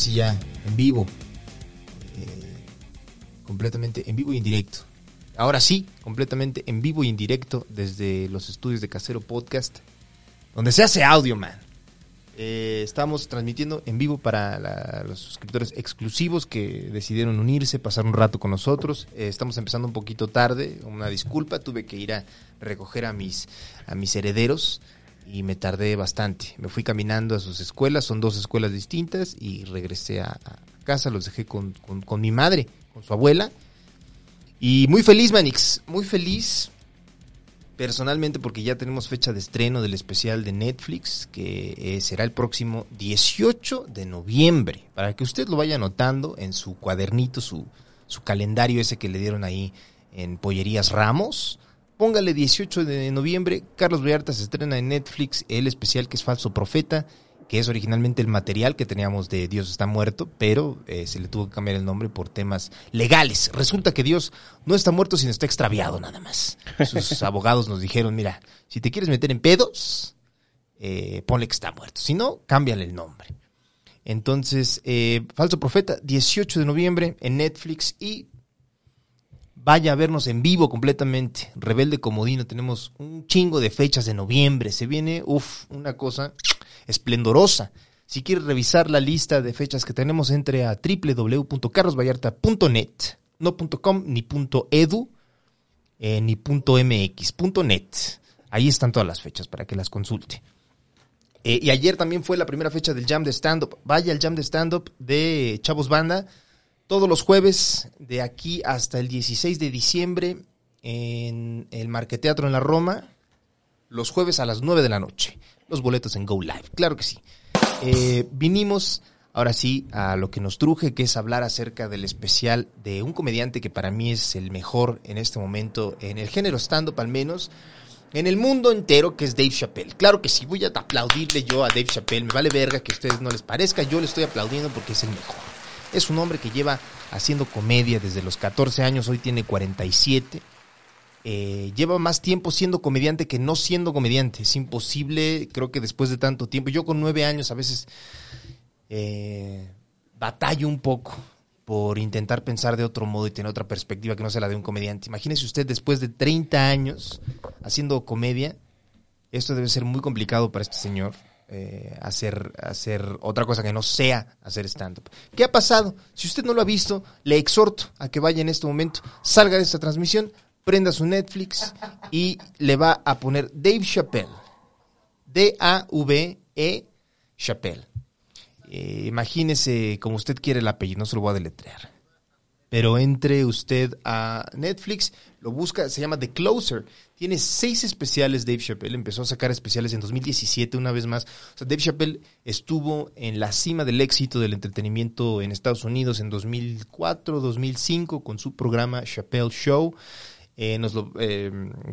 Así ya en vivo. Eh, completamente en vivo y en directo. Ahora sí, completamente en vivo y en directo desde los estudios de Casero Podcast, donde se hace audio, man. Eh, estamos transmitiendo en vivo para los suscriptores exclusivos que decidieron unirse, pasar un rato con nosotros. Eh, estamos empezando un poquito tarde, una disculpa, tuve que ir a recoger a mis, a mis herederos y me tardé bastante. Me fui caminando a sus escuelas, son dos escuelas distintas y regresé a, casa, los dejé con, mi madre, con su abuela. Y muy feliz, Manix, muy feliz personalmente porque ya tenemos fecha de estreno del especial de Netflix que eh, será el próximo 18 de noviembre. Para que usted lo vaya anotando en su cuadernito, su, su calendario ese que le dieron ahí en Pollerías Ramos Póngale 18 de noviembre, Carlos Vallarta se estrena en Netflix el especial que es Falso Profeta, que es originalmente el material que teníamos de Dios está muerto, pero eh, se le tuvo que cambiar el nombre por temas legales. Resulta que Dios no está muerto, sino está extraviado nada más. Sus abogados nos dijeron, mira, si te quieres meter en pedos, eh, ponle que está muerto. Si no, cámbiale el nombre. Entonces, eh, Falso Profeta, 18 de noviembre en Netflix y vaya a vernos en vivo completamente. Rebelde Comodino, tenemos un chingo de fechas de noviembre. Se viene, uff, una cosa esplendorosa. Si quieres revisar la lista de fechas que tenemos, entre a www.carlosvallarta.net, no .com ni .edu eh, ni .mx, .net. Ahí están todas las fechas para que las consulte. Eh, y ayer también fue la primera fecha del Jam de Stand-Up. Vaya el Jam de Stand-Up de Chavos Banda todos los jueves de aquí hasta el 16 de diciembre en el Marqueteatro en la Roma, los jueves a las 9 de la noche. Los boletos en Go Live, claro que sí. Eh, vinimos ahora sí a lo que nos truje, que es hablar acerca del especial de un comediante que para mí es el mejor en este momento, en el género stand-up al menos, en el mundo entero, que es Dave Chappelle. Claro que sí, voy a aplaudirle yo a Dave Chappelle, me vale verga que a ustedes no les parezca, yo le estoy aplaudiendo porque es el mejor. Es un hombre que lleva haciendo comedia desde los 14 años, hoy tiene 47. Eh, lleva más tiempo siendo comediante que no siendo comediante. Es imposible, creo que después de tanto tiempo. Yo con nueve años a veces eh, batallo un poco por intentar pensar de otro modo y tener otra perspectiva que no sea la de un comediante. Imagínese usted después de 30 años haciendo comedia, esto debe ser muy complicado para este señor. Eh, hacer, hacer otra cosa que no sea hacer stand-up. ¿Qué ha pasado? Si usted no lo ha visto, le exhorto a que vaya en este momento, salga de esta transmisión, prenda su Netflix y le va a poner Dave Chappelle. D-A-V-E Chappelle. Eh, imagínese como usted quiere el apellido, no se lo voy a deletrear. pero entre usted a Netflix, lo busca, se llama The Closer. Tiene seis especiales Dave Chappelle, empezó a sacar especiales en 2017 una vez más. O sea, Dave Chappelle estuvo en la cima del éxito del entretenimiento en Estados Unidos en 2004, 2005 con su programa Chappelle Show. Eh, nos lo eh,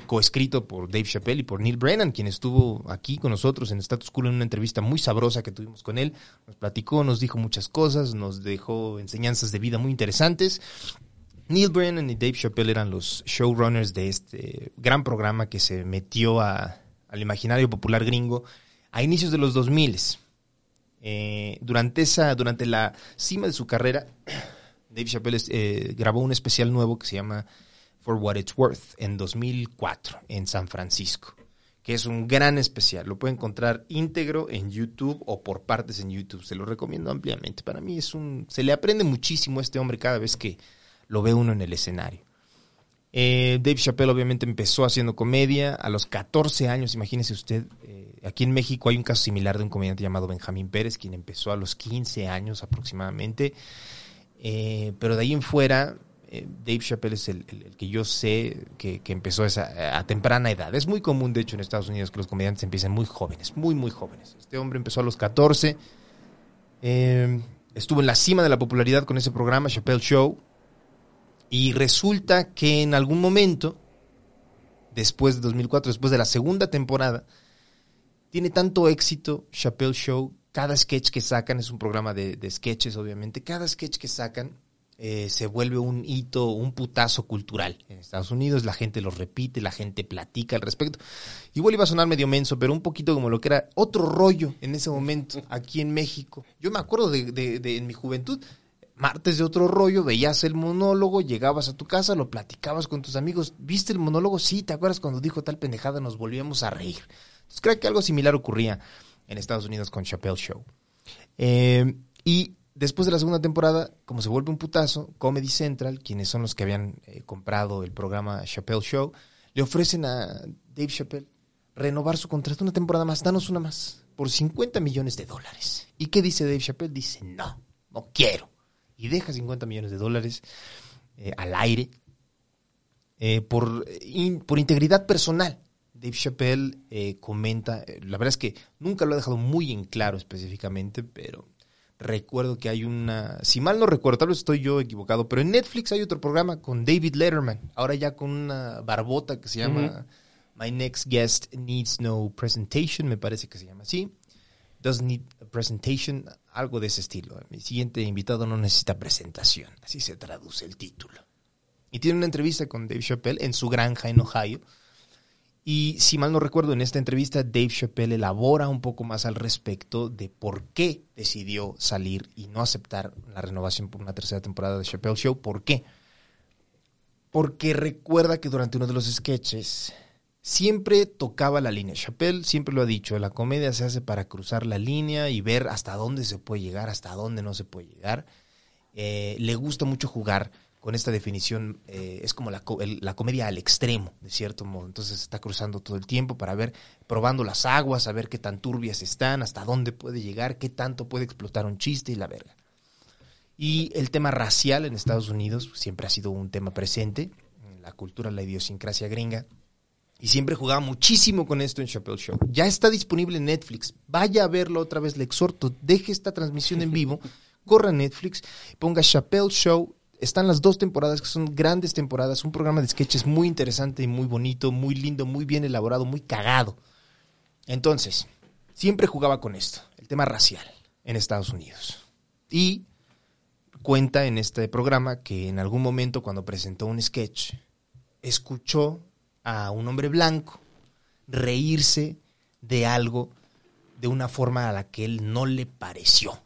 coescrito por Dave Chappelle y por Neil Brennan, quien estuvo aquí con nosotros en Status Quo en una entrevista muy sabrosa que tuvimos con él. Nos platicó, nos dijo muchas cosas, nos dejó enseñanzas de vida muy interesantes. Neil Brennan y Dave Chappelle eran los showrunners de este gran programa que se metió a, al imaginario popular gringo a inicios de los 2000. Eh, durante, esa, durante la cima de su carrera, Dave Chappelle eh, grabó un especial nuevo que se llama For What It's Worth en 2004 en San Francisco, que es un gran especial. Lo puede encontrar íntegro en YouTube o por partes en YouTube. Se lo recomiendo ampliamente. Para mí es un... Se le aprende muchísimo a este hombre cada vez que lo ve uno en el escenario. Eh, Dave Chappelle obviamente empezó haciendo comedia a los 14 años, imagínese usted, eh, aquí en México hay un caso similar de un comediante llamado Benjamín Pérez, quien empezó a los 15 años aproximadamente, eh, pero de ahí en fuera Dave Chappelle es el, que yo sé que, empezó esa, a temprana edad. Es muy común, de hecho, en Estados Unidos que los comediantes empiecen muy jóvenes, muy, muy jóvenes. Este hombre empezó a los 14, eh, estuvo en la cima de la popularidad con ese programa, Chappelle Show, y resulta que en algún momento, después de 2004, después de la segunda temporada, tiene tanto éxito Chappelle Show, cada sketch que sacan es un programa de, de sketches, obviamente, cada sketch que sacan eh, se vuelve un hito, un putazo cultural. En Estados Unidos la gente lo repite, la gente platica al respecto. Igual iba a sonar medio menso, pero un poquito como lo que era otro rollo en ese momento aquí en México. Yo me acuerdo de, de, en mi juventud, martes de otro rollo, veías el monólogo, llegabas a tu casa, lo platicabas con tus amigos. ¿Viste el monólogo? Sí, ¿te acuerdas cuando dijo tal pendejada? Nos volvíamos a reír. Entonces creo que algo similar ocurría en Estados Unidos con Chappelle Show. Eh, y después de la segunda temporada, como se vuelve un putazo, Comedy Central, quienes son los que habían eh, comprado el programa Chappelle Show, le ofrecen a Dave Chappelle renovar su contrato una temporada más, danos una más, por 50 millones de dólares. ¿Y qué dice Dave Chappelle? Dice, no, no quiero. Y deja 50 millones de dólares eh, al aire eh, por, por integridad personal. Dave Chappelle comenta, la verdad es que nunca lo ha dejado muy en claro específicamente, pero recuerdo que hay una, si mal no recuerdo, tal vez estoy yo equivocado, pero en Netflix hay otro programa con David Letterman, ahora ya con una barbota que se llama My Next Guest Needs No Presentation, me parece que se llama así. Doesn't need a presentation, algo de ese estilo. Mi siguiente invitado no necesita presentación, así se traduce el título. Y tiene una entrevista con Dave Chappelle en su granja en Ohio y si mal no recuerdo, en esta entrevista Dave Chappelle elabora un poco más al respecto de por qué decidió salir y no aceptar la renovación por una tercera temporada de Chappelle Show. ¿Por qué? Porque recuerda que durante uno de los sketches siempre tocaba la línea. Chappelle siempre lo ha dicho, la comedia se hace para cruzar la línea y ver hasta dónde se puede llegar, hasta dónde no se puede llegar. Eh, le gusta mucho jugar con esta definición, eh, es como la, la, comedia al extremo, de cierto modo. Entonces está cruzando todo el tiempo para ver, probando las aguas, a ver qué tan turbias están, hasta dónde puede llegar, qué tanto puede explotar un chiste y la verga. Y el tema racial en Estados Unidos siempre ha sido un tema presente, en la cultura, la idiosincrasia gringa. Y siempre jugaba muchísimo con esto en Chappelle Show. Ya está disponible en Netflix. Vaya a verlo otra vez, le exhorto. Deje esta transmisión en vivo, corra a Netflix, ponga Chappelle Show están las dos temporadas que son grandes temporadas, un programa de sketches muy interesante y muy bonito, muy lindo, muy bien elaborado, muy cagado. Entonces, siempre jugaba con esto, el tema racial en Estados Unidos. Y cuenta en este programa que en algún momento cuando presentó un sketch, escuchó a un hombre blanco reírse de algo de una forma a la que él no le pareció.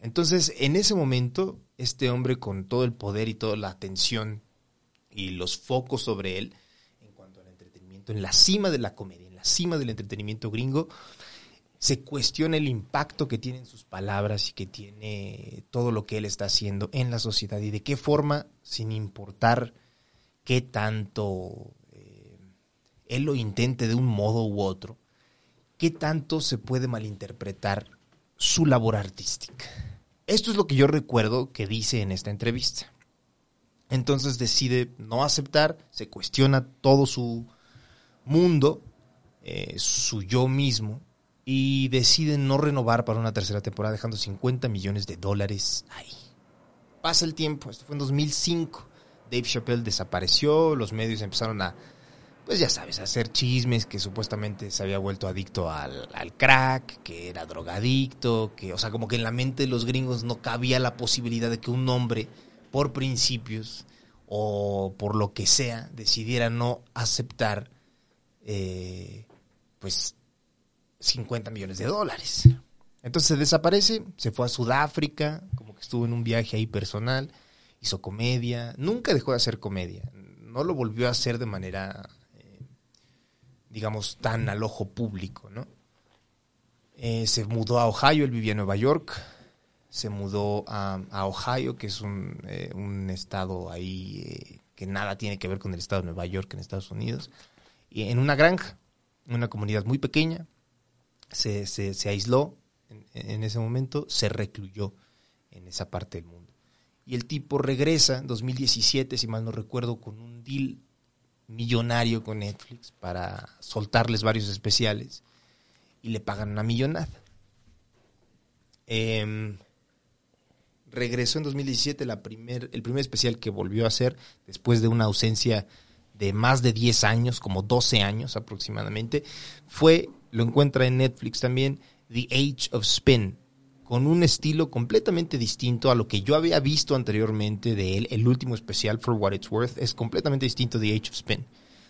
Entonces, en ese momento, este hombre con todo el poder y toda la atención y los focos sobre él en cuanto al entretenimiento, en la cima de la comedia, en la cima del entretenimiento gringo, se cuestiona el impacto que tienen sus palabras y que tiene todo lo que él está haciendo en la sociedad y de qué forma, sin importar qué tanto él lo intente de un modo u otro, qué tanto se puede malinterpretar su labor artística. Esto es lo que yo recuerdo que dice en esta entrevista. Entonces decide no aceptar, se cuestiona todo su mundo, eh, su yo mismo, y decide no renovar para una tercera temporada, dejando 50 millones de dólares ahí. Pasa el tiempo, esto fue en 2005. Dave Chappelle desapareció, los medios empezaron a, pues ya sabes, hacer chismes que supuestamente se había vuelto adicto al, al, crack, que era drogadicto, que, o sea, como que en la mente de los gringos no cabía la posibilidad de que un hombre, por principios o por lo que sea, decidiera no aceptar, eh, pues, 50 millones de dólares. Entonces se desaparece, se fue a Sudáfrica, como que estuvo en un viaje ahí personal, hizo comedia, nunca dejó de hacer comedia, no lo volvió a hacer de manera, digamos, tan al ojo público, ¿no? Eh, se mudó a Ohio, él vivía en Nueva York, se mudó a, Ohio, que es un, eh, un estado ahí eh, que nada tiene que ver con el estado de Nueva York en Estados Unidos, y en una granja, una comunidad muy pequeña, se, se, se aisló en, en, ese momento, se recluyó en esa parte del mundo. Y el tipo regresa en 2017, si mal no recuerdo, con un deal millonario con Netflix para soltarles varios especiales y le pagan una millonada. Eh, regresó en 2017 la primer, el primer especial que volvió a hacer después de una ausencia de más de 10 años, como 12 años aproximadamente, fue, lo encuentra en Netflix también, The Age of Spin, con un estilo completamente distinto a lo que yo había visto anteriormente de él. El último especial, For What It's Worth, es completamente distinto de The Age of Spin.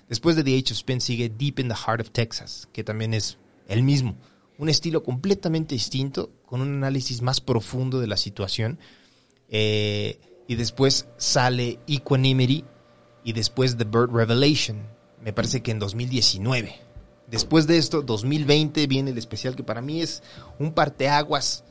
Después de The Age of Spin sigue Deep in the Heart of Texas, que también es el mismo. Un estilo completamente distinto, con un análisis más profundo de la situación. Eh, y después sale Equanimity y después The Bird Revelation, me parece que en 2019. Después de esto, 2020 viene el especial que para mí es un parteaguas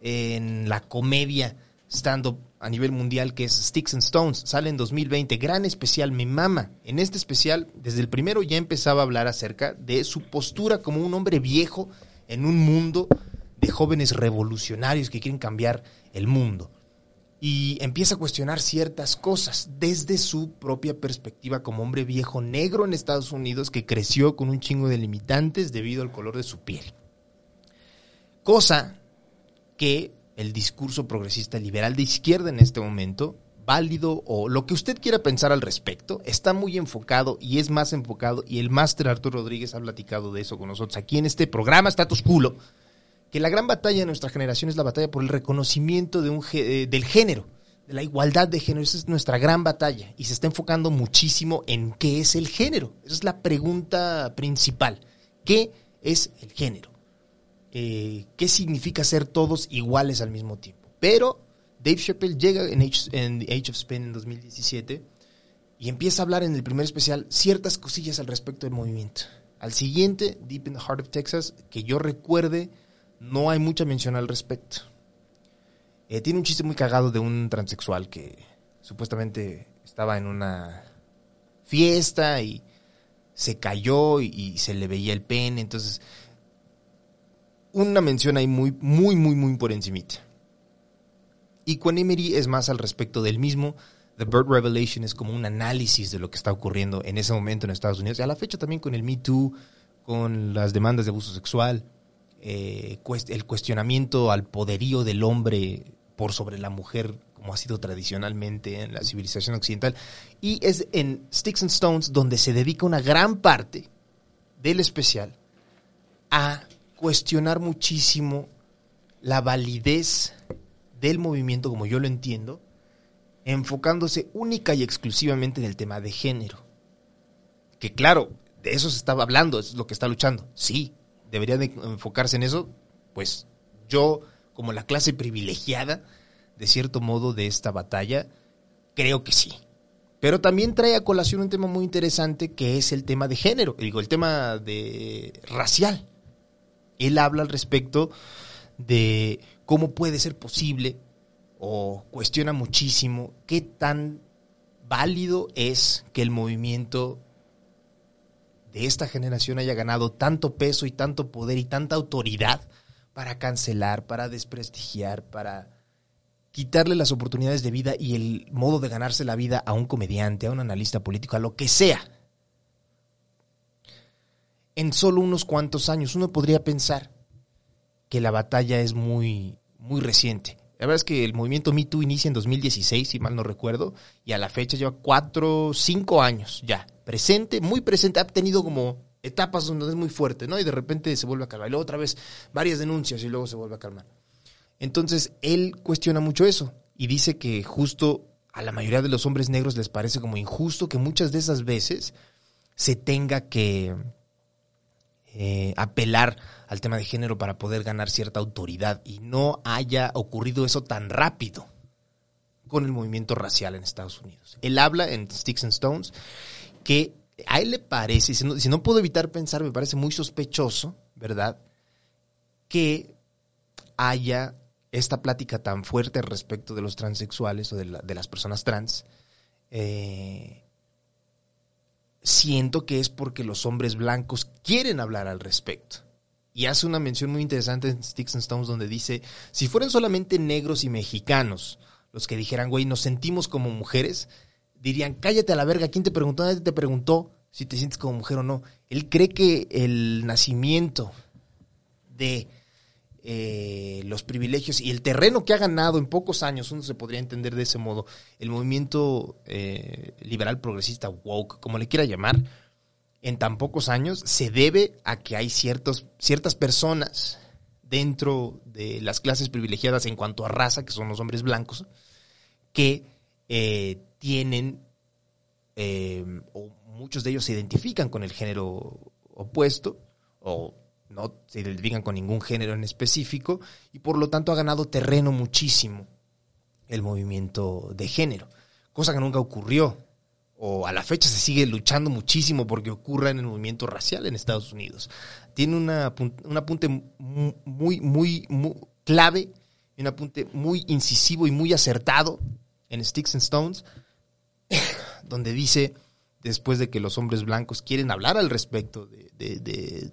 en la comedia stand-up a nivel mundial que es Sticks and Stones. Sale en 2020, gran especial, me mama. En este especial, desde el primero ya empezaba a hablar acerca de su postura como un hombre viejo en un mundo de jóvenes revolucionarios que quieren cambiar el mundo y empieza a cuestionar ciertas cosas desde su propia perspectiva como hombre viejo negro en Estados Unidos que creció con un chingo de limitantes debido al color de su piel. Cosa que el discurso progresista liberal de izquierda en este momento, válido o lo que usted quiera pensar al respecto, está muy enfocado y es más enfocado y el máster Arturo Rodríguez ha platicado de eso con nosotros aquí en este programa Status Culo que la gran batalla de nuestra generación es la batalla por el reconocimiento de un, del género, de la igualdad de género. Esa es nuestra gran batalla y se está enfocando muchísimo en qué es el género. Esa es la pregunta principal. ¿Qué es el género? Eh, ¿Qué significa ser todos iguales al mismo tiempo? Pero Dave Chappelle llega en Age, Age of Spin en 2017 y empieza a hablar en el primer especial ciertas cosillas al respecto del movimiento. Al siguiente, Deep in the Heart of Texas, que yo recuerde, no hay mucha mención al respecto. Eh, tiene un chiste muy cagado de un transexual que supuestamente estaba en una fiesta y se cayó y, y, se le veía el pene. Entonces, una mención ahí muy, muy, muy, muy por encimita. Y con Emery es más al respecto del mismo. The Bird Revelation es como un análisis de lo que está ocurriendo en ese momento en Estados Unidos. Y a la fecha también con el Me Too, con las demandas de abuso sexual eh, el cuestionamiento al poderío del hombre por sobre la mujer, como ha sido tradicionalmente en la civilización occidental. Y es en Sticks and Stones donde se dedica una gran parte del especial a cuestionar muchísimo la validez del movimiento, como yo lo entiendo, enfocándose única y exclusivamente en el tema de género. Que claro, de eso se estaba hablando, es lo que está luchando. Sí, debería de enfocarse en eso, pues yo, como la clase privilegiada, de cierto modo, de esta batalla, creo que sí. Pero también trae a colación un tema muy interesante que es el tema de género, digo, el tema de racial. Él habla al respecto de cómo puede ser posible o cuestiona muchísimo qué tan válido es que el movimiento de esta generación haya ganado tanto peso y tanto poder y tanta autoridad para cancelar, para desprestigiar, para quitarle las oportunidades de vida y el modo de ganarse la vida a un comediante, a un analista político, a lo que sea. En solo unos cuantos años uno podría pensar que la batalla es muy, muy reciente. La verdad es que el movimiento Me Too inicia en 2016, si mal no recuerdo, y a la fecha lleva cuatro, cinco años ya. Presente, muy presente, ha tenido como etapas donde es muy fuerte, ¿no? Y de repente se vuelve a calmar. Y luego otra vez varias denuncias y luego se vuelve a calmar. Entonces, él cuestiona mucho eso y dice que justo a la mayoría de los hombres negros les parece como injusto que muchas de esas veces se tenga que eh, apelar al tema de género para poder ganar cierta autoridad y no haya ocurrido eso tan rápido con el movimiento racial en Estados Unidos. Él habla en Sticks and Stones que a él le parece, si no, si no puedo evitar pensar, me parece muy sospechoso, ¿verdad? Que haya esta plática tan fuerte respecto de los transexuales o de, las personas trans. Eh, siento que es porque los hombres blancos quieren hablar al respecto. Y hace una mención muy interesante en Sticks and Stones donde dice, si fueran solamente negros y mexicanos los que dijeran, güey, nos sentimos como mujeres, dirían, cállate a la verga, ¿quién te preguntó? Nadie te preguntó si te sientes como mujer o no. Él cree que el nacimiento de eh, los privilegios y el terreno que ha ganado en pocos años, uno se podría entender de ese modo, el movimiento eh, liberal progresista woke, como le quiera llamar, en tan pocos años se debe a que hay ciertos, ciertas personas dentro de las clases privilegiadas en cuanto a raza, que son los hombres blancos, que eh, tienen, o muchos de ellos se identifican con el género opuesto, o no se identifican con ningún género en específico, y por lo tanto ha ganado terreno muchísimo el movimiento de género, cosa que nunca ocurrió o a la fecha se sigue luchando muchísimo porque ocurra en el movimiento racial en Estados Unidos. Tiene una, un apunte muy, muy, muy clave, un apunte muy incisivo y muy acertado en Sticks and Stones, donde dice, después de que los hombres blancos quieren hablar al respecto de, de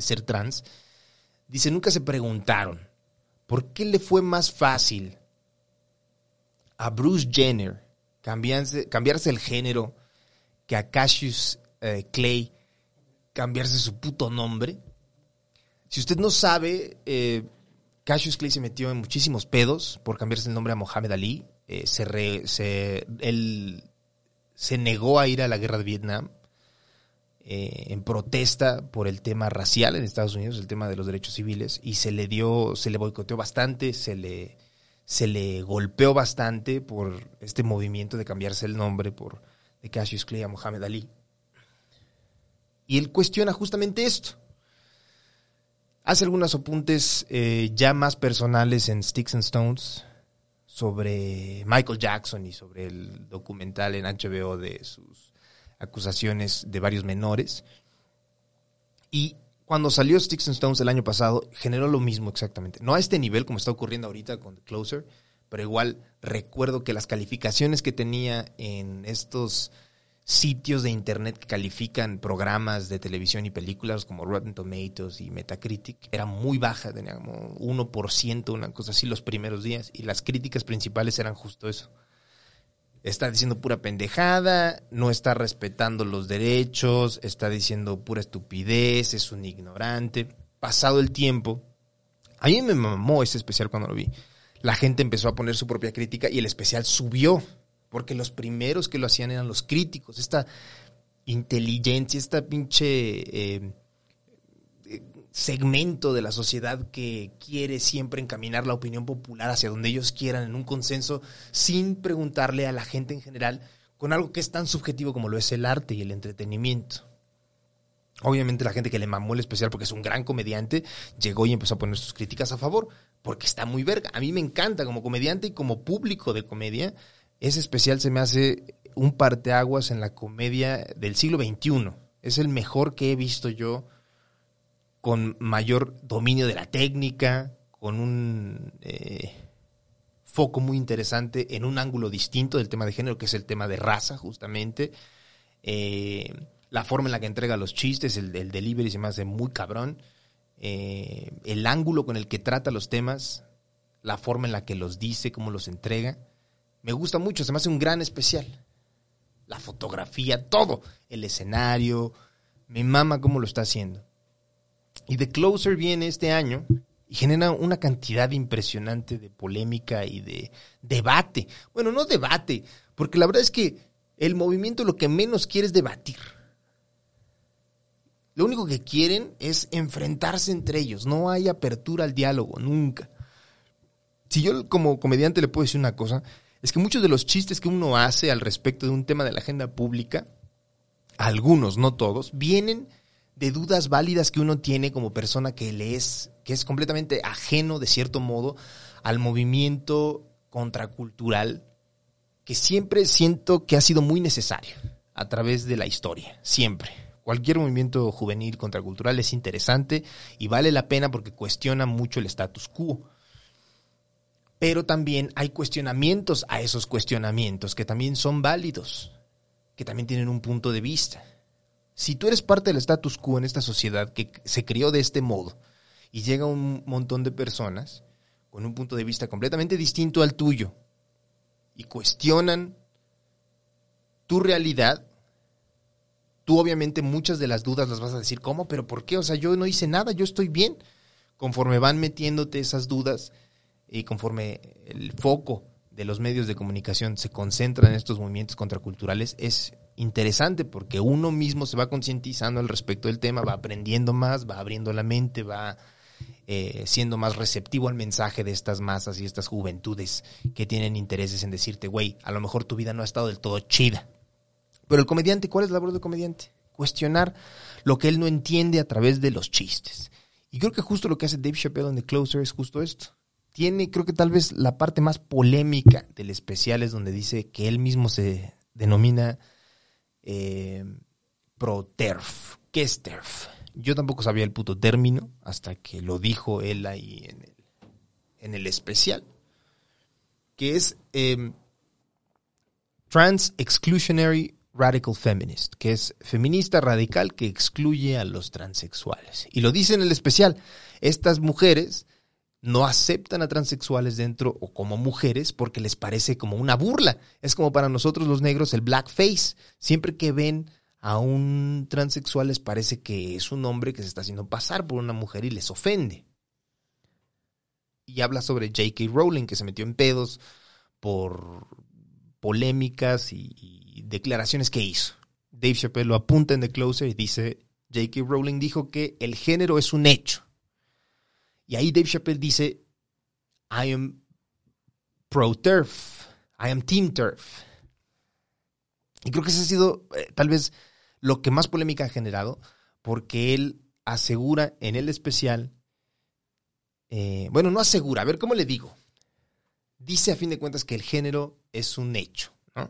ser trans, dice, nunca se preguntaron, ¿por qué le fue más fácil a Bruce Jenner cambiarse, cambiarse el género, que a Cassius eh, Clay cambiarse su puto nombre. Si usted no sabe, eh, Cassius Clay se metió en muchísimos pedos por cambiarse el nombre a Mohamed Ali. Eh, se, él se negó a ir a la guerra de Vietnam en protesta por el tema racial en Estados Unidos, el tema de los derechos civiles, y se le dio, se le boicoteó bastante, se le se le golpeó bastante por este movimiento de cambiarse el nombre por de Cassius Clay a Muhammad Ali. Y él cuestiona justamente esto. Hace algunos apuntes eh, ya más personales en Sticks and Stones sobre Michael Jackson y sobre el documental en HBO de sus acusaciones de varios menores. Y cuando salió Sticks and Stones el año pasado, generó lo mismo exactamente. No a este nivel como está ocurriendo ahorita con The Closer, pero igual recuerdo que las calificaciones que tenía en estos sitios de internet que califican programas de televisión y películas como Rotten Tomatoes y Metacritic era muy baja, tenía como 1%, una cosa así los primeros días, y las críticas principales eran justo eso está diciendo pura pendejada, no está respetando los derechos, está diciendo pura estupidez, es un ignorante. Pasado el tiempo, a mí me mamó ese especial cuando lo vi. La gente empezó a poner su propia crítica y el especial subió, porque los primeros que lo hacían eran los críticos. Esta inteligencia, esta pinche... Eh, segmento de la sociedad que quiere siempre encaminar la opinión popular hacia donde ellos quieran en un consenso sin preguntarle a la gente en general con algo que es tan subjetivo como lo es el arte y el entretenimiento. Obviamente la gente que le mamó el especial porque es un gran comediante llegó y empezó a poner sus críticas a favor porque está muy verga. A mí me encanta como comediante y como público de comedia. Ese especial se me hace un parteaguas en la comedia del siglo XXI. Es el mejor que he visto yo con mayor dominio de la técnica, con un eh, foco muy interesante en un ángulo distinto del tema de género, que es el tema de raza, justamente. Eh, la forma en la que entrega los chistes, el, delivery se me hace muy cabrón. Eh, el ángulo con el que trata los temas, la forma en la que los dice, cómo los entrega. Me gusta mucho, se me hace un gran especial. La fotografía, todo, el escenario, me mama cómo lo está haciendo. Y The Closer viene este año y genera una cantidad impresionante de polémica y de debate. Bueno, no debate, porque la verdad es que el movimiento lo que menos quiere es debatir. Lo único que quieren es enfrentarse entre ellos. No hay apertura al diálogo, nunca. Si yo como comediante le puedo decir una cosa, es que muchos de los chistes que uno hace al respecto de un tema de la agenda pública, algunos, no todos, vienen de dudas válidas que uno tiene como persona que le es, que es completamente ajeno, de cierto modo, al movimiento contracultural que siempre siento que ha sido muy necesario a través de la historia, siempre. Cualquier movimiento juvenil contracultural es interesante y vale la pena porque cuestiona mucho el status quo. Pero también hay cuestionamientos a esos cuestionamientos que también son válidos, que también tienen un punto de vista. Si tú eres parte del status quo en esta sociedad que se crió de este modo y llega un montón de personas con un punto de vista completamente distinto al tuyo y cuestionan tu realidad, tú obviamente muchas de las dudas las vas a decir, ¿cómo? ¿Pero por qué? O sea, yo no hice nada, yo estoy bien. Conforme van metiéndote esas dudas y conforme el foco de los medios de comunicación se concentra en estos movimientos contraculturales, es interesante porque uno mismo se va concientizando al respecto del tema, va aprendiendo más, va abriendo la mente, va eh, siendo más receptivo al mensaje de estas masas y estas juventudes que tienen intereses en decirte, güey, a lo mejor tu vida no ha estado del todo chida. Pero el comediante, ¿cuál es la labor del comediante? Cuestionar lo que él no entiende a través de los chistes. Y creo que justo lo que hace Dave Chappelle en The Closer es justo esto. Tiene, creo que tal vez la parte más polémica del especial es donde dice que él mismo se denomina eh, pro-TERF. ¿Qué es TERF? Yo tampoco sabía el puto término hasta que lo dijo él ahí en el, en el especial. Que es em, Trans Exclusionary Radical Feminist, que es feminista radical que excluye a los transexuales. Y lo dice en el especial. Estas mujeres no aceptan a transexuales dentro o como mujeres porque les parece como una burla. Es como para nosotros los negros el blackface. Siempre que ven a un transexual les parece que es un hombre que se está haciendo pasar por una mujer y les ofende. Y habla sobre J.K. Rowling que se metió en pedos por polémicas y, declaraciones que hizo. Dave Chappelle lo apunta en The Closer y dice, J.K. Rowling dijo que el género es un hecho y ahí Dave Chappelle dice, I am pro turf, I am team turf. Y creo que ese ha sido eh, tal vez lo que más polémica ha generado, porque él asegura en el especial, eh, bueno, no asegura, a ver, ¿cómo le digo? Dice a fin de cuentas que el género es un hecho, ¿no?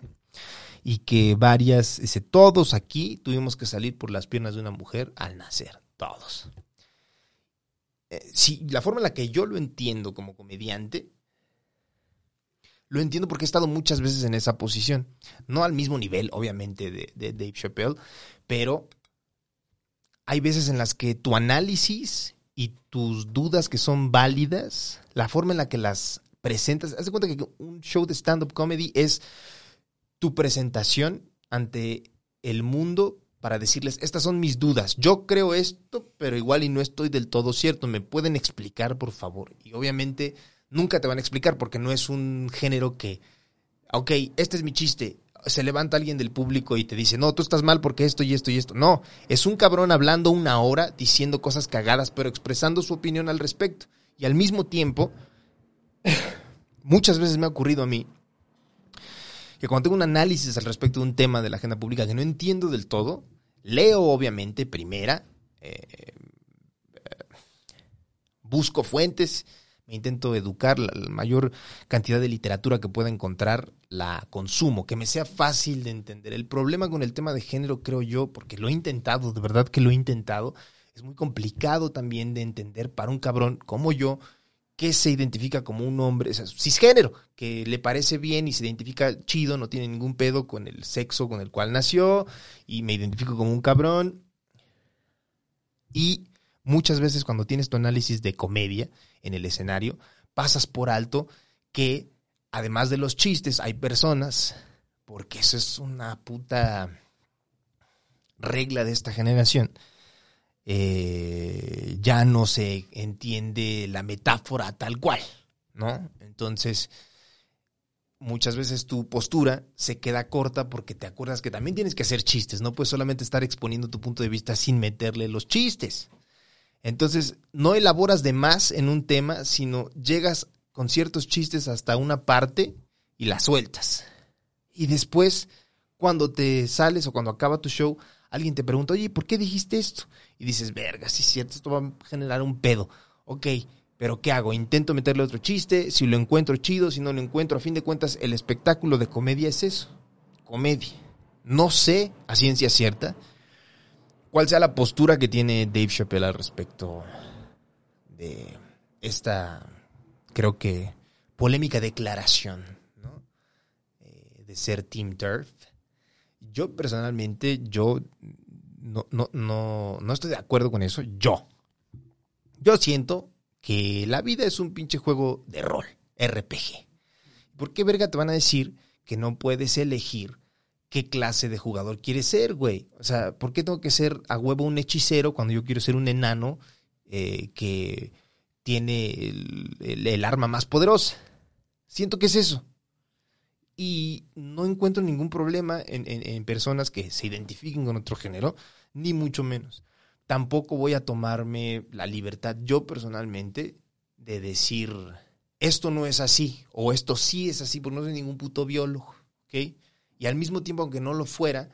Y que varias, dice, todos aquí tuvimos que salir por las piernas de una mujer al nacer, todos. Eh, si la forma en la que yo lo entiendo como comediante, lo entiendo porque he estado muchas veces en esa posición. No al mismo nivel, obviamente, de, de Dave Chappelle, pero hay veces en las que tu análisis y tus dudas que son válidas, la forma en la que las presentas, haz de cuenta que un show de stand-up comedy es tu presentación ante el mundo para decirles, estas son mis dudas. Yo creo esto, pero igual y no estoy del todo cierto. ¿Me pueden explicar, por favor? Y obviamente nunca te van a explicar porque no es un género que, ok, este es mi chiste. Se levanta alguien del público y te dice, no, tú estás mal porque esto y esto y esto. No, es un cabrón hablando una hora, diciendo cosas cagadas, pero expresando su opinión al respecto. Y al mismo tiempo, muchas veces me ha ocurrido a mí que cuando tengo un análisis al respecto de un tema de la agenda pública que no entiendo del todo, Leo, obviamente, primera. Eh, busco fuentes. Me intento educar la, mayor cantidad de literatura que pueda encontrar, la consumo, que me sea fácil de entender. El problema con el tema de género, creo yo, porque lo he intentado, de verdad que lo he intentado, es muy complicado también de entender para un cabrón como yo, que se identifica como un hombre cisgénero, que le parece bien y se identifica chido, no tiene ningún pedo con el sexo con el cual nació y me identifico como un cabrón. Y muchas veces cuando tienes tu análisis de comedia en el escenario, pasas por alto que, además de los chistes, hay personas, porque eso es una puta regla de esta generación, eh, ya no se entiende la metáfora tal cual, ¿no? Entonces, muchas veces tu postura se queda corta porque te acuerdas que también tienes que hacer chistes, no puedes solamente estar exponiendo tu punto de vista sin meterle los chistes. Entonces, no elaboras de más en un tema, sino llegas con ciertos chistes hasta una parte y la sueltas. Y después, cuando te sales o cuando acaba tu show, alguien te pregunta, oye, ¿por qué dijiste esto? Y dices, verga, sí es cierto, esto va a generar un pedo. Ok, pero ¿qué hago? Intento meterle otro chiste, si lo encuentro chido, si no lo encuentro, a fin de cuentas el espectáculo de comedia es eso, comedia. No sé a ciencia cierta cuál sea la postura que tiene Dave Chappelle al respecto de esta, creo que, polémica declaración ¿no? Eh, de ser Team Turf. Yo personalmente, yo no, no, no, no estoy de acuerdo con eso. Yo. Yo siento que la vida es un pinche juego de rol, RPG. ¿Por qué verga te van a decir que no puedes elegir qué clase de jugador quieres ser, güey? O sea, ¿por qué tengo que ser a huevo un hechicero cuando yo quiero ser un enano eh, que tiene el, arma más poderosa? Siento que es eso. Y no encuentro ningún problema en personas que se identifiquen con otro género, ni mucho menos tampoco voy a tomarme la libertad yo personalmente de decir esto no es así o esto sí es así, porque no soy ningún puto biólogo. Y al mismo tiempo, aunque no lo fuera,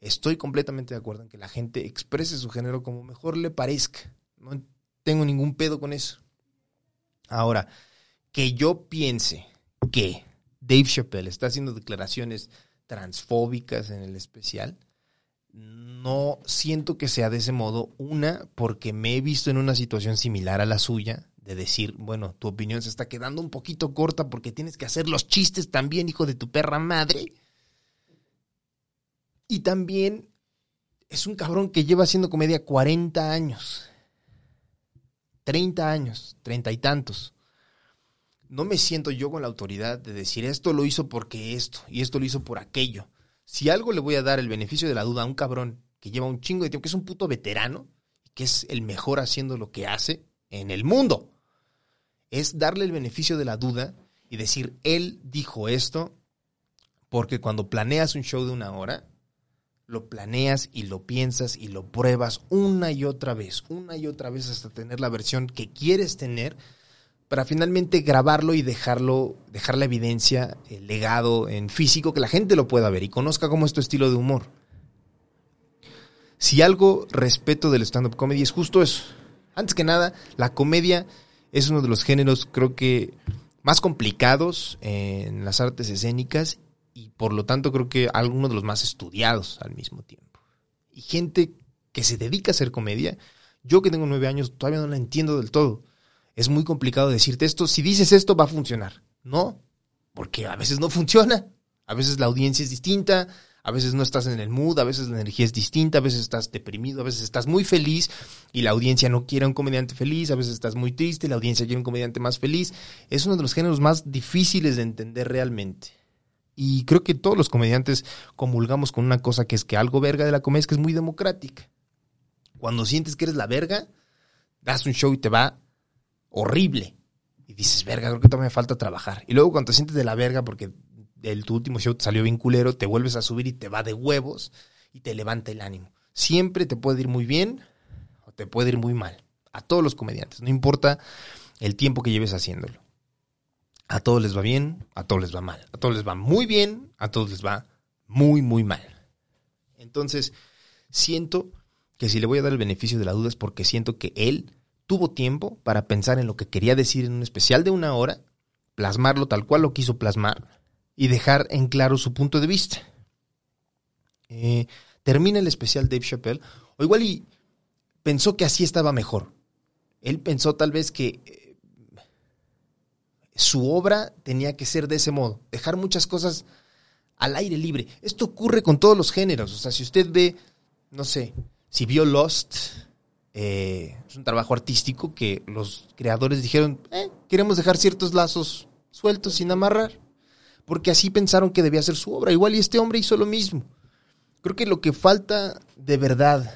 estoy completamente de acuerdo en que la gente exprese su género como mejor le parezca. No tengo ningún pedo con eso. Ahora, que yo piense que Dave Chappelle está haciendo declaraciones transfóbicas en el especial, no siento que sea de ese modo. Una, porque me he visto en una situación similar a la suya, de decir, bueno, tu opinión se está quedando un poquito corta porque tienes que hacer los chistes también, hijo de tu perra madre. Y también es un cabrón que lleva haciendo comedia 40 años. 30 años, treinta y tantos. No me siento yo con la autoridad de decir esto lo hizo porque esto y esto lo hizo por aquello. Si algo le voy a dar el beneficio de la duda a un cabrón que lleva un chingo de tiempo, que es un puto veterano, que es el mejor haciendo lo que hace en el mundo, es darle el beneficio de la duda y decir, él dijo esto, porque cuando planeas un show de una hora, lo planeas y lo piensas y lo pruebas una y otra vez, una y otra vez hasta tener la versión que quieres tener para finalmente grabarlo y dejarlo, dejar la evidencia, el legado en físico, que la gente lo pueda ver y conozca cómo es tu estilo de humor. Si algo respeto del stand-up comedy es justo eso. Antes que nada, la comedia es uno de los géneros, creo que, más complicados en las artes escénicas y por lo tanto creo que alguno de los más estudiados al mismo tiempo. Y gente que se dedica a hacer comedia, yo que tengo nueve años todavía no la entiendo del todo es muy complicado decirte esto. Si dices esto, va a funcionar. No, porque a veces no funciona. A veces la audiencia es distinta, a veces no estás en el mood, a veces la energía es distinta, a veces estás deprimido, a veces estás muy feliz y la audiencia no quiere un comediante feliz, a veces estás muy triste la audiencia quiere un comediante más feliz. Es uno de los géneros más difíciles de entender realmente. Y creo que todos los comediantes comulgamos con una cosa que es que algo verga de la comedia es que es muy democrática. Cuando sientes que eres la verga, das un show y te va horrible. Y dices, verga, creo que todavía me falta trabajar. Y luego cuando te sientes de la verga porque el, tu último show salió bien culero, te vuelves a subir y te va de huevos y te levanta el ánimo. Siempre te puede ir muy bien o te puede ir muy mal. A todos los comediantes, no importa el tiempo que lleves haciéndolo. A todos les va bien, a todos les va mal. A todos les va muy bien, a todos les va muy, muy mal. Entonces, siento que si le voy a dar el beneficio de la duda es porque siento que él tuvo tiempo para pensar en lo que quería decir en un especial de una hora, plasmarlo tal cual lo quiso plasmar y dejar en claro su punto de vista. Eh, termina el especial Dave Chappelle, o igual y pensó que así estaba mejor. Él pensó tal vez que eh, su obra tenía que ser de ese modo, dejar muchas cosas al aire libre. Esto ocurre con todos los géneros, o sea, si usted ve, no sé, si vio Lost, eh, es un trabajo artístico que los creadores dijeron, eh, queremos dejar ciertos lazos sueltos sin amarrar, porque así pensaron que debía ser su obra. Igual y este hombre hizo lo mismo. Creo que lo que falta de verdad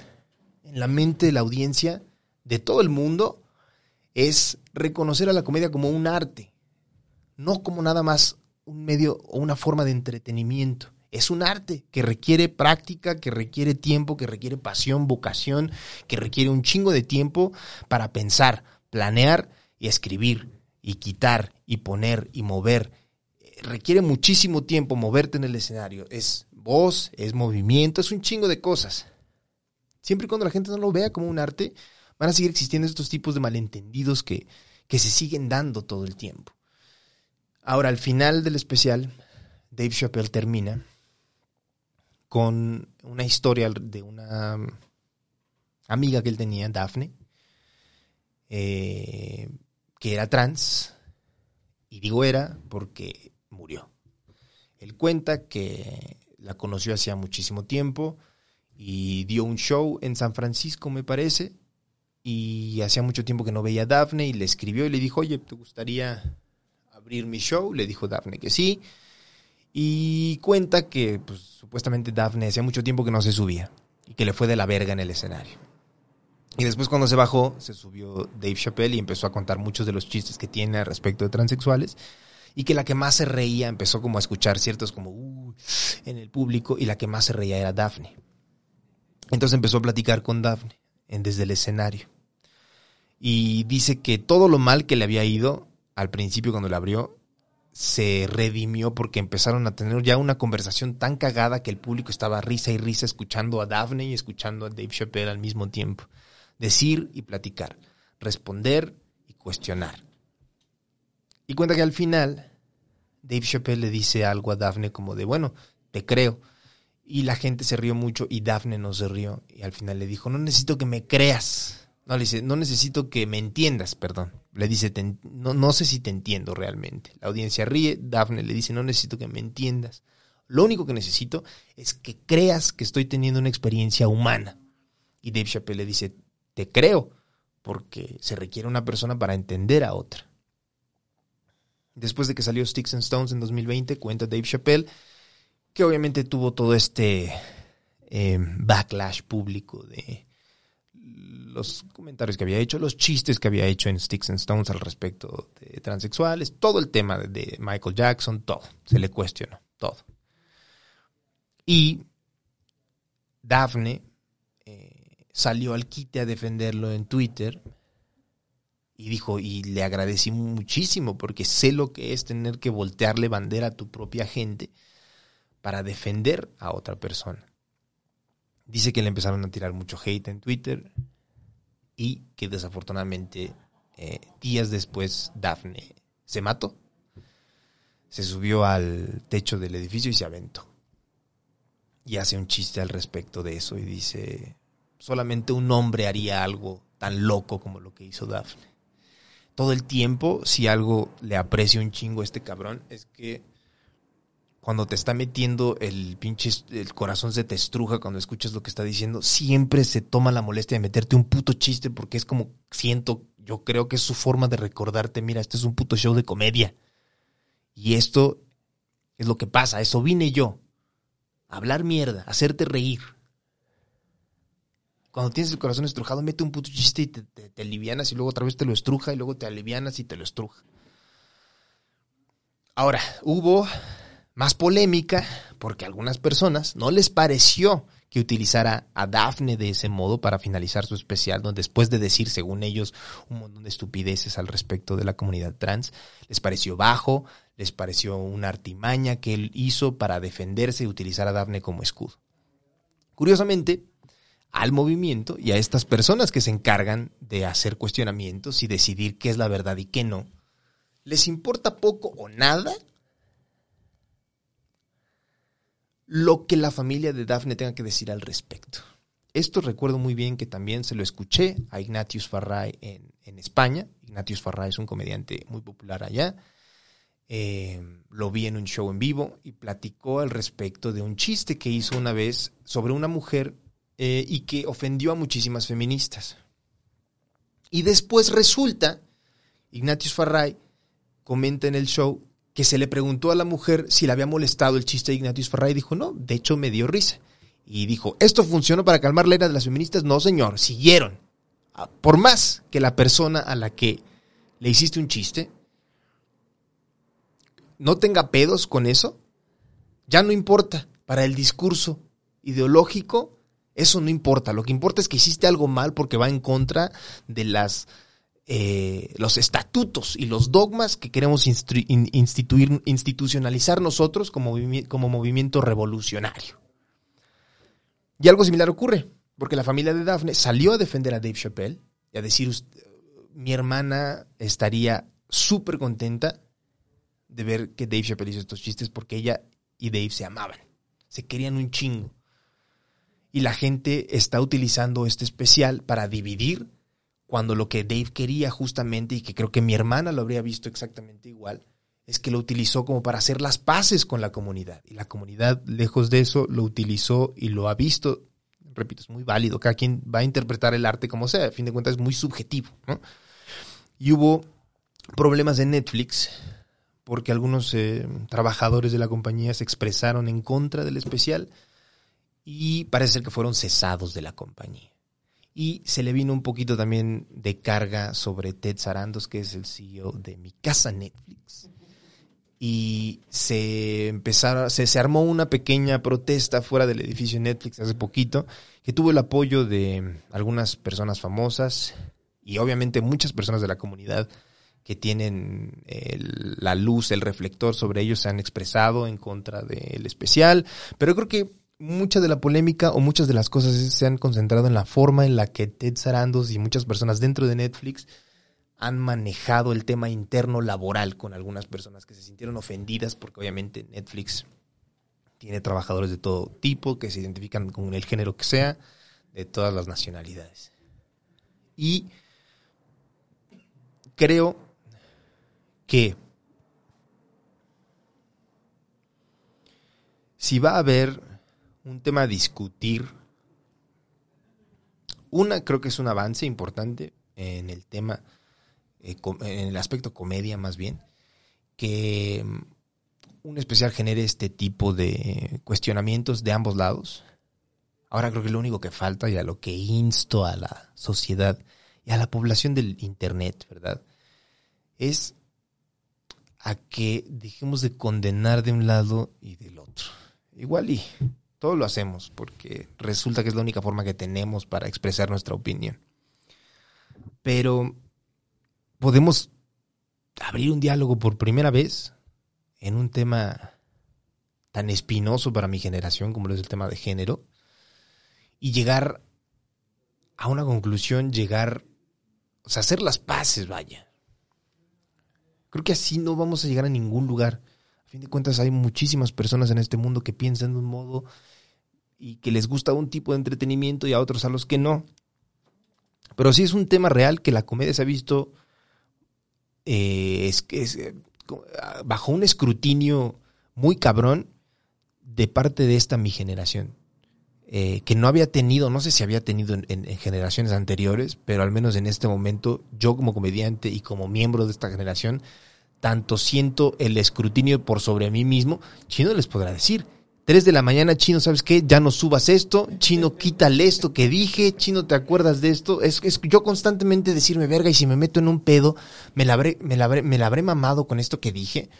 en la mente de la audiencia de todo el mundo es reconocer a la comedia como un arte, no como nada más un medio o una forma de entretenimiento. Es un arte que requiere práctica, que requiere tiempo, que requiere pasión, vocación, que requiere un chingo de tiempo para pensar, planear y escribir y quitar y poner y mover. Requiere muchísimo tiempo moverte en el escenario. Es voz, es movimiento, es un chingo de cosas. Siempre y cuando la gente no lo vea como un arte, van a seguir existiendo estos tipos de malentendidos que, que se siguen dando todo el tiempo. Ahora, al final del especial, Dave Chappelle termina con una historia de una amiga que él tenía, Daphne, eh, que era trans, y digo era porque murió. Él cuenta que la conoció hacía muchísimo tiempo y dio un show en San Francisco, me parece, y hacía mucho tiempo que no veía a Daphne y le escribió y le dijo, oye, ¿te gustaría abrir mi show? Le dijo Daphne que sí. Y cuenta que pues, supuestamente Daphne hacía mucho tiempo que no se subía y que le fue de la verga en el escenario. Y después cuando se bajó, se subió Dave Chappelle y empezó a contar muchos de los chistes que tiene respecto de transexuales. Y que la que más se reía, empezó como a escuchar ciertos como en el público, y la que más se reía era Daphne. Entonces empezó a platicar con Daphne en, desde el escenario. Y dice que todo lo mal que le había ido al principio cuando le abrió, se redimió porque empezaron a tener ya una conversación tan cagada que el público estaba risa y risa escuchando a Daphne y escuchando a Dave Chappelle al mismo tiempo. Decir y platicar, responder y cuestionar. Y cuenta que al final Dave Chappelle le dice algo a Daphne como de, bueno, te creo. Y la gente se rió mucho y Daphne no se rió. Y al final le dijo, no necesito que me creas. No, le dice, no necesito que me entiendas, perdón. Le dice, no, no sé si te entiendo realmente. La audiencia ríe, Daphne le dice, no necesito que me entiendas. Lo único que necesito es que creas que estoy teniendo una experiencia humana. Y Dave Chappelle le dice, te creo, porque se requiere una persona para entender a otra. Después de que salió Sticks and Stones en 2020, cuenta Dave Chappelle que obviamente tuvo todo este eh, backlash público de los comentarios que había hecho, los chistes que había hecho en Sticks and Stones al respecto de transexuales, todo el tema de Michael Jackson, todo, se le cuestionó, todo. Y Daphne eh, salió al quite a defenderlo en Twitter y dijo, y le agradecí muchísimo porque sé lo que es tener que voltearle bandera a tu propia gente para defender a otra persona. Dice que le empezaron a tirar mucho hate en Twitter, y que desafortunadamente eh, días después Daphne se mató. Se subió al techo del edificio y se aventó. Y hace un chiste al respecto de eso y dice, solamente un hombre haría algo tan loco como lo que hizo Daphne. Todo el tiempo, si algo le aprecia un chingo a este cabrón, es que cuando te está metiendo el pinche, el corazón se te estruja cuando escuchas lo que está diciendo, siempre se toma la molestia de meterte un puto chiste porque es como siento, yo creo que es su forma de recordarte, mira, este es un puto show de comedia. Y esto es lo que pasa, eso vine yo. hablar mierda, hacerte reír. Cuando tienes el corazón estrujado, mete un puto chiste y te, te alivianas y luego otra vez te lo estruja y luego te alivianas y te lo estruja. Ahora, hubo más polémica porque a algunas personas no les pareció que utilizara a Daphne de ese modo para finalizar su especial, donde después de decir, según ellos, un montón de estupideces al respecto de la comunidad trans, les pareció bajo, les pareció una artimaña que él hizo para defenderse y utilizar a Daphne como escudo. Curiosamente, al movimiento y a estas personas que se encargan de hacer cuestionamientos y decidir qué es la verdad y qué no, les importa poco o nada lo que la familia de Daphne tenga que decir al respecto. Esto recuerdo muy bien que también se lo escuché a Ignatius Farray en, España. Ignatius Farray es un comediante muy popular allá. Eh, lo vi en un show en vivo y platicó al respecto de un chiste que hizo una vez sobre una mujer eh, y que ofendió a muchísimas feministas. Y después resulta Ignatius Farray comenta en el show que se le preguntó a la mujer si le había molestado el chiste de Ignatius Farray y dijo, no, de hecho me dio risa. Y dijo, ¿esto funcionó para calmar la ira de las feministas? No, señor, siguieron. Ah, por más que la persona a la que le hiciste un chiste no tenga pedos con eso, ya no importa. Para el discurso ideológico, eso no importa. Lo que importa es que hiciste algo mal porque va en contra de las eh, los estatutos y los dogmas que queremos instituir, institucionalizar nosotros como, como movimiento revolucionario. Y algo similar ocurre, porque la familia de Daphne salió a defender a Dave Chappelle y a decir, mi hermana estaría súper contenta de ver que Dave Chappelle hizo estos chistes porque ella y Dave se amaban, se querían un chingo. Y la gente está utilizando este especial para dividir cuando lo que Dave quería justamente, y que creo que mi hermana lo habría visto exactamente igual, es que lo utilizó como para hacer las paces con la comunidad. Y la comunidad, lejos de eso, lo utilizó y lo ha visto. Repito, es muy válido. Cada quien va a interpretar el arte como sea. A fin de cuentas, es muy subjetivo. Y hubo problemas de Netflix porque algunos eh, trabajadores de la compañía se expresaron en contra del especial y parece ser que fueron cesados de la compañía. Y se le vino un poquito también de carga sobre Ted Sarandos, que es el CEO de mi casa Netflix. Y se empezaron, se, se, armó una pequeña protesta fuera del edificio Netflix hace poquito, que tuvo el apoyo de algunas personas famosas y obviamente muchas personas de la comunidad que tienen la luz, el reflector sobre ellos se han expresado en contra del especial, pero creo que mucha de la polémica o muchas de las cosas se han concentrado en la forma en la que Ted Sarandos y muchas personas dentro de Netflix han manejado el tema interno laboral con algunas personas que se sintieron ofendidas porque obviamente Netflix tiene trabajadores de todo tipo que se identifican con el género que sea, de todas las nacionalidades. Y creo que si va a haber un tema a discutir, una creo que es un avance importante en el tema eh, en el aspecto comedia más bien, que mm, un especial genere este tipo de cuestionamientos de ambos lados. Ahora creo que lo único que falta y a lo que insto a la sociedad y a la población del Internet, ¿verdad? Es a que dejemos de condenar de un lado y del otro. Igual y todo lo hacemos porque resulta que es la única forma que tenemos para expresar nuestra opinión. Pero podemos abrir un diálogo por primera vez en un tema tan espinoso para mi generación como lo es el tema de género y llegar a una conclusión, llegar, o sea, hacer las paces, vaya. Creo que así no vamos a llegar a ningún lugar. A fin de cuentas hay muchísimas personas en este mundo que piensan de un modo y que les gusta un tipo de entretenimiento y a otros a los que no. Pero sí es un tema real que la comedia se ha visto eh, es, eh, bajo un escrutinio muy cabrón de parte de esta mi generación. Eh, que no había tenido, no sé si había tenido en, generaciones anteriores, pero al menos en este momento, yo como comediante y como miembro de esta generación, tanto siento el escrutinio por sobre mí mismo, chino les podrá decir, 3 de la mañana, chino, ¿sabes qué? Ya no subas esto, chino, quítale esto que dije, chino, ¿te acuerdas de esto? Es, es yo constantemente decirme, verga, y si me meto en un pedo, me la habré, me la me la habré mamado con esto que dije.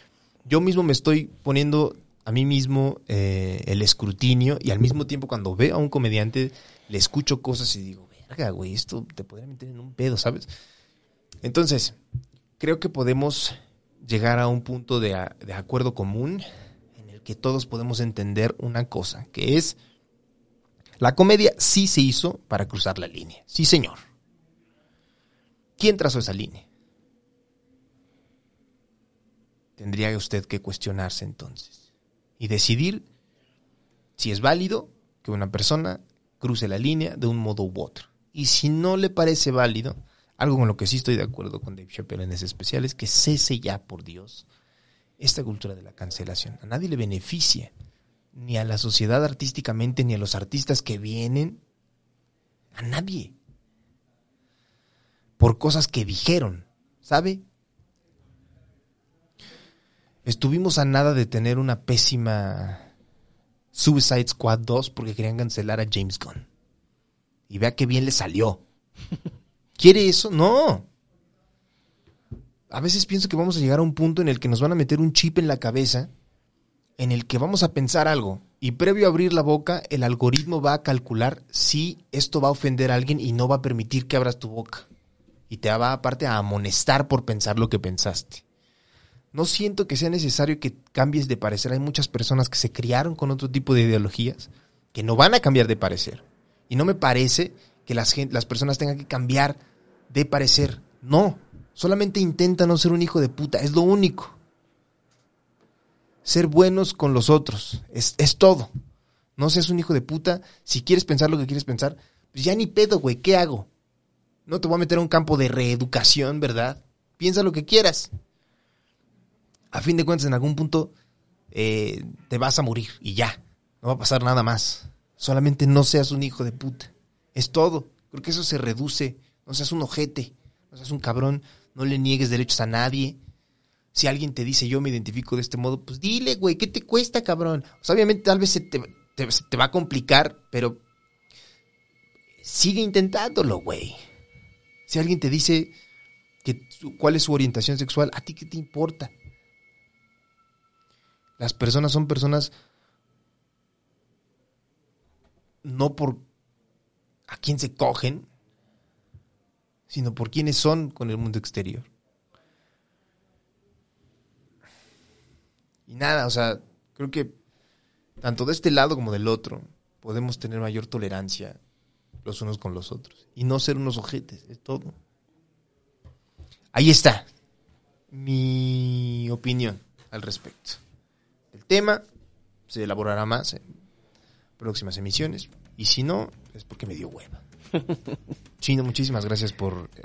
Yo mismo me estoy poniendo a mí mismo eh, el escrutinio y al mismo tiempo cuando veo a un comediante le escucho cosas y digo, verga, güey, esto te podría meter en un pedo, ¿sabes? Entonces, creo que podemos llegar a un punto de, acuerdo común que todos podemos entender una cosa, que es, la comedia sí se hizo para cruzar la línea. Sí, señor. ¿Quién trazó esa línea? Tendría usted que cuestionarse entonces y decidir si es válido que una persona cruce la línea de un modo u otro. Y si no le parece válido, algo con lo que sí estoy de acuerdo con Dave Chappelle en ese especial es que cese ya, por Dios, esta cultura de la cancelación. A nadie le beneficia, ni a la sociedad artísticamente, ni a los artistas que vienen, a nadie. Por cosas que dijeron, ¿sabe? Estuvimos a nada de tener una pésima Suicide Squad 2 porque querían cancelar a James Gunn. Y vea qué bien le salió. ¿Quiere eso? No. A veces pienso que vamos a llegar a un punto en el que nos van a meter un chip en la cabeza en el que vamos a pensar algo y previo a abrir la boca el algoritmo va a calcular si esto va a ofender a alguien y no va a permitir que abras tu boca. Y te va aparte a amonestar por pensar lo que pensaste. No siento que sea necesario que cambies de parecer. Hay muchas personas que se criaron con otro tipo de ideologías que no van a cambiar de parecer. Y no me parece que las, las personas tengan que cambiar de parecer. No, solamente intenta no ser un hijo de puta, es lo único. Ser buenos con los otros, es, es todo. No seas un hijo de puta, si quieres pensar lo que quieres pensar, pues ya ni pedo, güey, ¿qué hago? No te voy a meter a un campo de reeducación, ¿verdad? Piensa lo que quieras a fin de cuentas en algún punto eh, te vas a morir y ya. No va a pasar nada más. Solamente no seas un hijo de puta. Es todo. Creo que eso se reduce. No seas un ojete. No seas un cabrón. No le niegues derechos a nadie. Si alguien te dice yo me identifico de este modo, pues dile, güey, ¿qué te cuesta, cabrón? obviamente tal vez se te, te va a complicar, pero sigue intentándolo, güey. Si alguien te dice que cuál es su orientación sexual, ¿a ti qué te importa? Las personas son personas no por a quién se cogen, sino por quiénes son con el mundo exterior. Y nada, o sea, creo que tanto de este lado como del otro podemos tener mayor tolerancia los unos con los otros y no ser unos ojetes, es todo. Ahí está mi opinión al respecto. El tema se elaborará más en próximas emisiones. Y si no, es porque me dio hueva. Chino, muchísimas gracias por eh,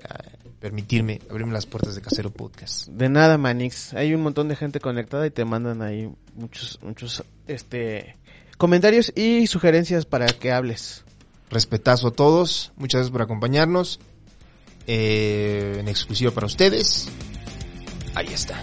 permitirme abrirme las puertas de Casero Podcast. De nada, Manix. Hay un montón de gente conectada y te mandan ahí muchos, muchos, este, comentarios y sugerencias para que hables. Respetazo a todos. Muchas gracias por acompañarnos. Eh, en exclusiva para ustedes. Ahí está.